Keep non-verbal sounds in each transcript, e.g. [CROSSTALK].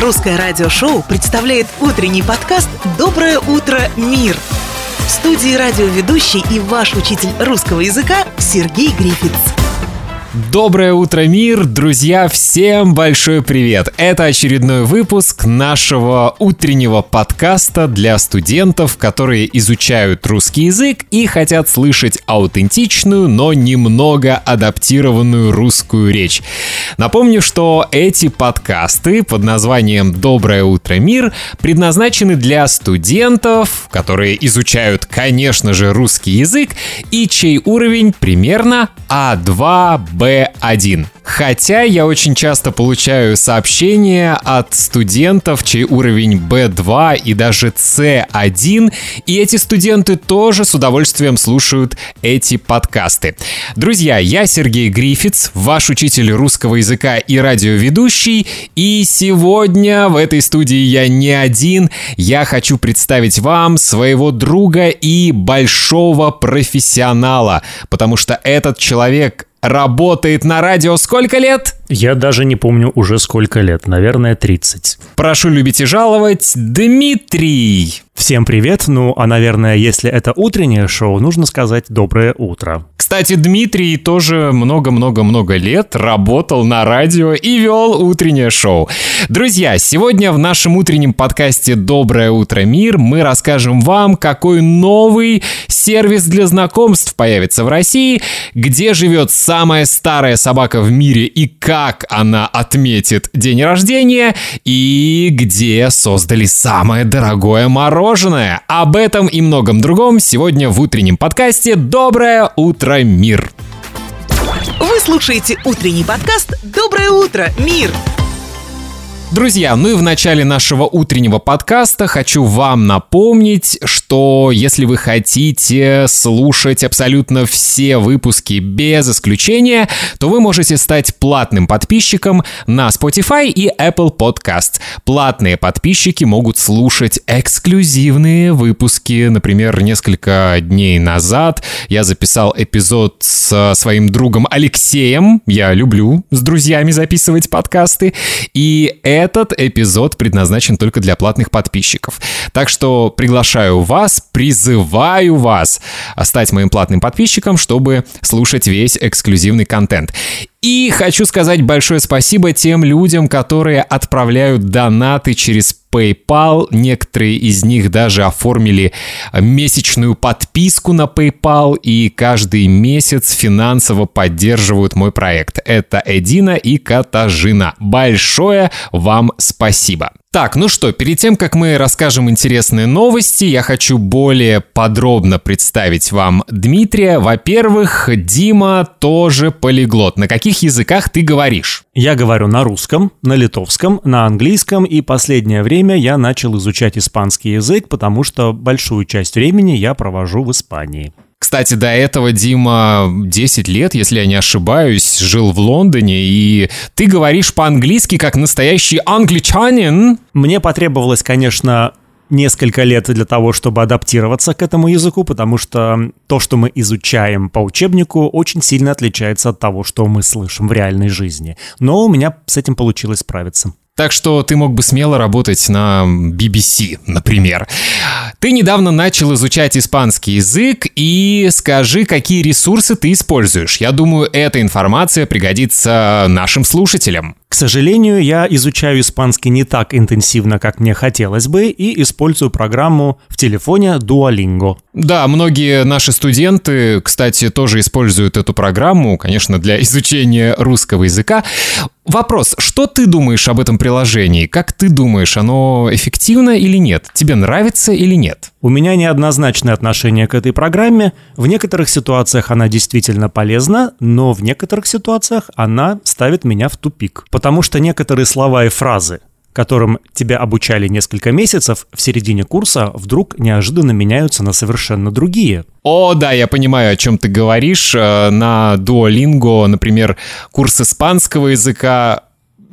Русское радиошоу представляет утренний подкаст «Доброе утро, мир». В студии радиоведущий и ваш учитель русского языка Сергей Грифиц. Доброе утро, мир! Друзья, всем большой привет! Это очередной выпуск нашего утреннего подкаста для студентов, которые изучают русский язык и хотят слышать аутентичную, но немного адаптированную русскую речь. Напомню, что эти подкасты под названием «Доброе утро, мир» предназначены для студентов, которые изучают, конечно же, русский язык и чей уровень примерно А2, Б1. Хотя я очень часто получаю сообщения от студентов, чей уровень B2 и даже C1, и эти студенты тоже с удовольствием слушают эти подкасты. Друзья, я Сергей Грифиц, ваш учитель русского языка и радиоведущий, и сегодня в этой студии я не один, я хочу представить вам своего друга и большого профессионала, потому что этот человек работает на радио сколько лет? Я даже не помню уже сколько лет, наверное, 30. Прошу любить и жаловать, Дмитрий. Всем привет, ну а, наверное, если это утреннее шоу, нужно сказать доброе утро. Кстати, Дмитрий тоже много-много-много лет работал на радио и вел утреннее шоу. Друзья, сегодня в нашем утреннем подкасте «Доброе утро, мир» мы расскажем вам, какой новый сервис для знакомств появится в России, где живет самая старая собака в мире и как она отметит день рождения, и где создали самое дорогое мороженое. Об этом и многом другом сегодня в утреннем подкасте «Доброе утро, мир». Вы слушаете утренний подкаст «Доброе утро, мир». Друзья, ну и в начале нашего утреннего подкаста хочу вам напомнить, что если вы хотите слушать абсолютно все выпуски без исключения, то вы можете стать платным подписчиком на Spotify и Apple Podcast. Платные подписчики могут слушать эксклюзивные выпуски. Например, несколько дней назад я записал эпизод с своим другом Алексеем. Я люблю с друзьями записывать подкасты. И этот эпизод предназначен только для платных подписчиков. Так что приглашаю вас, призываю вас стать моим платным подписчиком, чтобы слушать весь эксклюзивный контент. И хочу сказать большое спасибо тем людям, которые отправляют донаты через PayPal. Некоторые из них даже оформили месячную подписку на PayPal и каждый месяц финансово поддерживают мой проект. Это Эдина и Катажина. Большое вам спасибо. Так, ну что, перед тем, как мы расскажем интересные новости, я хочу более подробно представить вам Дмитрия. Во-первых, Дима тоже полиглот. На каких языках ты говоришь? Я говорю на русском, на литовском, на английском, и последнее время я начал изучать испанский язык, потому что большую часть времени я провожу в Испании. Кстати, до этого Дима 10 лет, если я не ошибаюсь, жил в Лондоне, и ты говоришь по-английски как настоящий англичанин. Мне потребовалось, конечно, несколько лет для того, чтобы адаптироваться к этому языку, потому что то, что мы изучаем по учебнику, очень сильно отличается от того, что мы слышим в реальной жизни. Но у меня с этим получилось справиться. Так что ты мог бы смело работать на BBC, например. Ты недавно начал изучать испанский язык и скажи, какие ресурсы ты используешь. Я думаю, эта информация пригодится нашим слушателям. К сожалению, я изучаю испанский не так интенсивно, как мне хотелось бы, и использую программу в телефоне Duolingo. Да, многие наши студенты, кстати, тоже используют эту программу, конечно, для [LAUGHS] изучения русского языка. Вопрос, что ты думаешь об этом приложении? Как ты думаешь, оно эффективно или нет? Тебе нравится или нет? У меня неоднозначное отношение к этой программе. В некоторых ситуациях она действительно полезна, но в некоторых ситуациях она ставит меня в тупик. Потому что некоторые слова и фразы, которым тебя обучали несколько месяцев, в середине курса вдруг неожиданно меняются на совершенно другие. О, да, я понимаю, о чем ты говоришь. Э, на Duolingo, например, курс испанского языка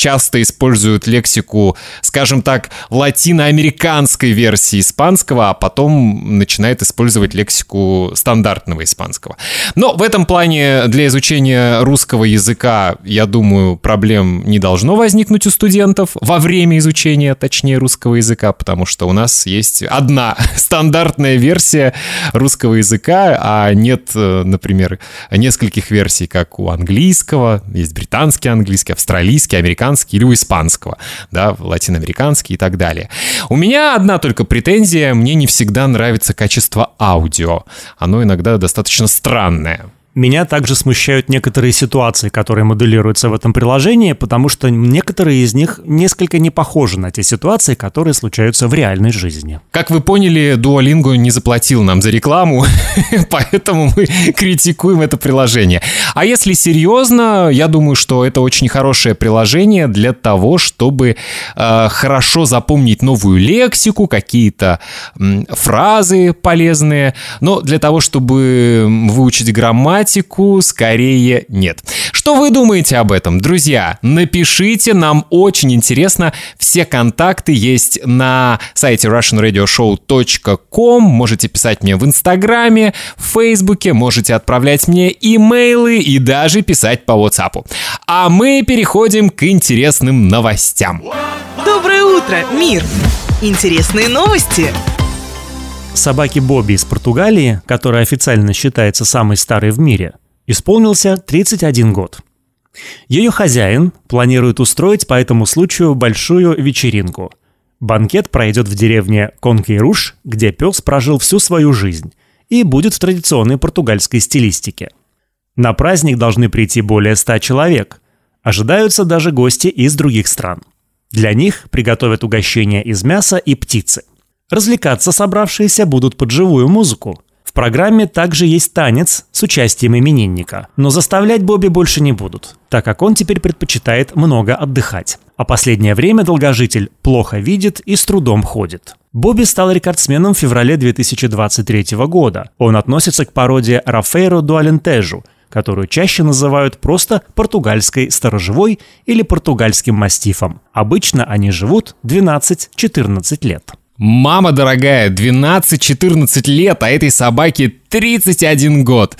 часто используют лексику, скажем так, латиноамериканской версии испанского, а потом начинает использовать лексику стандартного испанского. Но в этом плане для изучения русского языка, я думаю, проблем не должно возникнуть у студентов во время изучения, точнее, русского языка, потому что у нас есть одна [LAUGHS] стандартная версия русского языка, а нет, э, например, нескольких версий, как у английского, есть британский английский, австралийский, американский или у испанского, да, латиноамериканский и так далее. У меня одна только претензия, мне не всегда нравится качество аудио. Оно иногда достаточно странное. Меня также смущают некоторые ситуации, которые моделируются в этом приложении, потому что некоторые из них несколько не похожи на те ситуации, которые случаются в реальной жизни. Как вы поняли, Duolingo не заплатил нам за рекламу, [LAUGHS] поэтому мы критикуем это приложение. А если серьезно, я думаю, что это очень хорошее приложение для того, чтобы э, хорошо запомнить новую лексику, какие-то э, фразы полезные, но для того, чтобы выучить грамматику, тематику скорее нет. Что вы думаете об этом, друзья? Напишите, нам очень интересно. Все контакты есть на сайте russianradioshow.com. Можете писать мне в Инстаграме, в Фейсбуке, можете отправлять мне имейлы и даже писать по WhatsApp. А мы переходим к интересным новостям. Доброе утро, мир! Интересные новости! Собаке Бобби из Португалии, которая официально считается самой старой в мире, исполнился 31 год. Ее хозяин планирует устроить по этому случаю большую вечеринку. Банкет пройдет в деревне Конкейруш, где пес прожил всю свою жизнь, и будет в традиционной португальской стилистике. На праздник должны прийти более 100 человек. Ожидаются даже гости из других стран. Для них приготовят угощения из мяса и птицы. Развлекаться собравшиеся будут под живую музыку. В программе также есть танец с участием именинника, но заставлять Бобби больше не будут, так как он теперь предпочитает много отдыхать. А последнее время долгожитель плохо видит и с трудом ходит. Бобби стал рекордсменом в феврале 2023 года. Он относится к породе Рафейро Дуалентежу, которую чаще называют просто португальской сторожевой или португальским мастифом. Обычно они живут 12-14 лет. Мама дорогая, 12-14 лет, а этой собаке 31 год.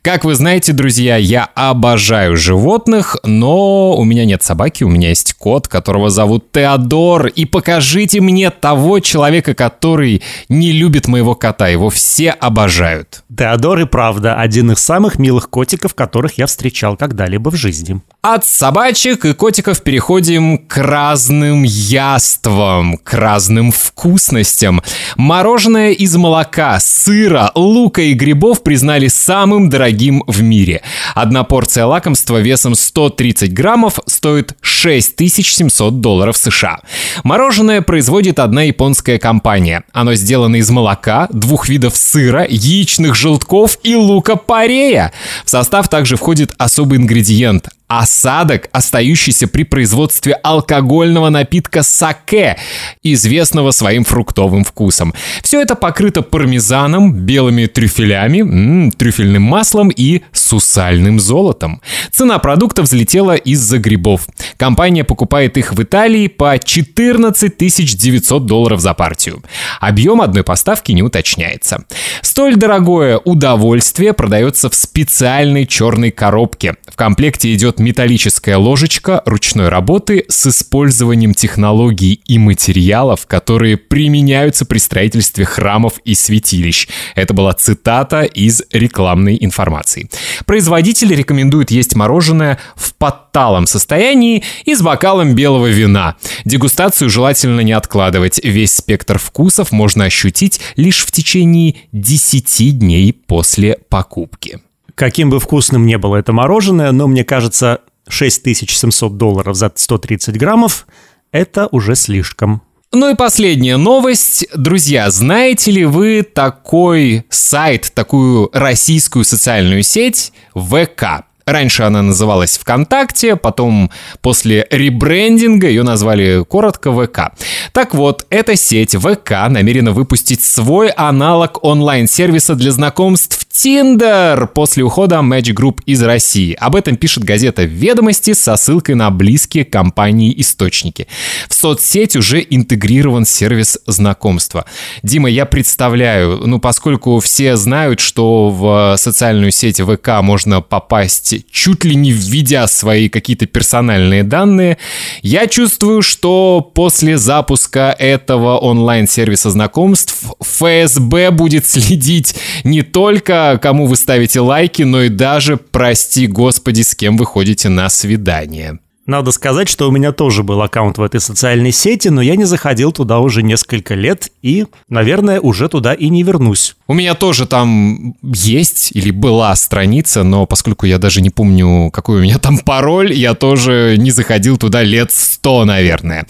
Как вы знаете, друзья, я обожаю животных, но у меня нет собаки, у меня есть кот, которого зовут Теодор. И покажите мне того человека, который не любит моего кота. Его все обожают. Теодор и правда один из самых милых котиков, которых я встречал когда-либо в жизни. От собачек и котиков переходим к разным яствам, к разным вкусностям. Мороженое из молока, сыра, лука и грибов признали самым дорогим в мире. Одна порция лакомства весом 130 граммов стоит 6700 долларов США. Мороженое производит одна японская компания. Оно сделано из молока, двух видов сыра, яичных желтков и лука-порея. В состав также входит особый ингредиент осадок, остающийся при производстве алкогольного напитка саке, известного своим фруктовым вкусом. Все это покрыто пармезаном, белыми трюфелями, м-м, трюфельным маслом и сусальным золотом. Цена продукта взлетела из-за грибов. Компания покупает их в Италии по 14 900 долларов за партию. Объем одной поставки не уточняется. Столь дорогое удовольствие продается в специальной черной коробке. В комплекте идет металлическая ложечка ручной работы с использованием технологий и материалов, которые применяются при строительстве храмов и святилищ. Это была цитата из рекламной информации. Производитель рекомендует есть мороженое в подталом состоянии и с бокалом белого вина. Дегустацию желательно не откладывать. Весь спектр вкусов можно ощутить лишь в течение 10 дней после покупки. Каким бы вкусным ни было это мороженое, но мне кажется, 6700 долларов за 130 граммов – это уже слишком. Ну и последняя новость. Друзья, знаете ли вы такой сайт, такую российскую социальную сеть ВК? Раньше она называлась ВКонтакте, потом после ребрендинга ее назвали коротко ВК. Так вот, эта сеть ВК намерена выпустить свой аналог онлайн-сервиса для знакомств Tinder после ухода Match Group из России. Об этом пишет газета «Ведомости» со ссылкой на близкие компании источники. В соцсеть уже интегрирован сервис знакомства. Дима, я представляю, ну, поскольку все знают, что в социальную сеть ВК можно попасть чуть ли не введя свои какие-то персональные данные, я чувствую, что после запуска этого онлайн-сервиса знакомств ФСБ будет следить не только кому вы ставите лайки, но и даже, прости господи, с кем вы ходите на свидание. Надо сказать, что у меня тоже был аккаунт в этой социальной сети, но я не заходил туда уже несколько лет и, наверное, уже туда и не вернусь. У меня тоже там есть или была страница, но поскольку я даже не помню, какой у меня там пароль, я тоже не заходил туда лет сто, наверное.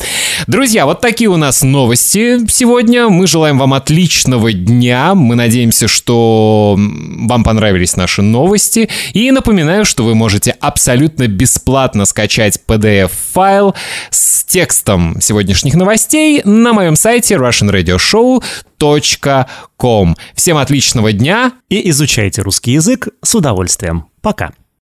Друзья, вот такие у нас новости сегодня. Мы желаем вам отличного дня. Мы надеемся, что вам понравились наши новости. И напоминаю, что вы можете абсолютно бесплатно скачать PDF-файл с текстом сегодняшних новостей на моем сайте russianradioshow.com. Всем отличного дня и изучайте русский язык с удовольствием. Пока.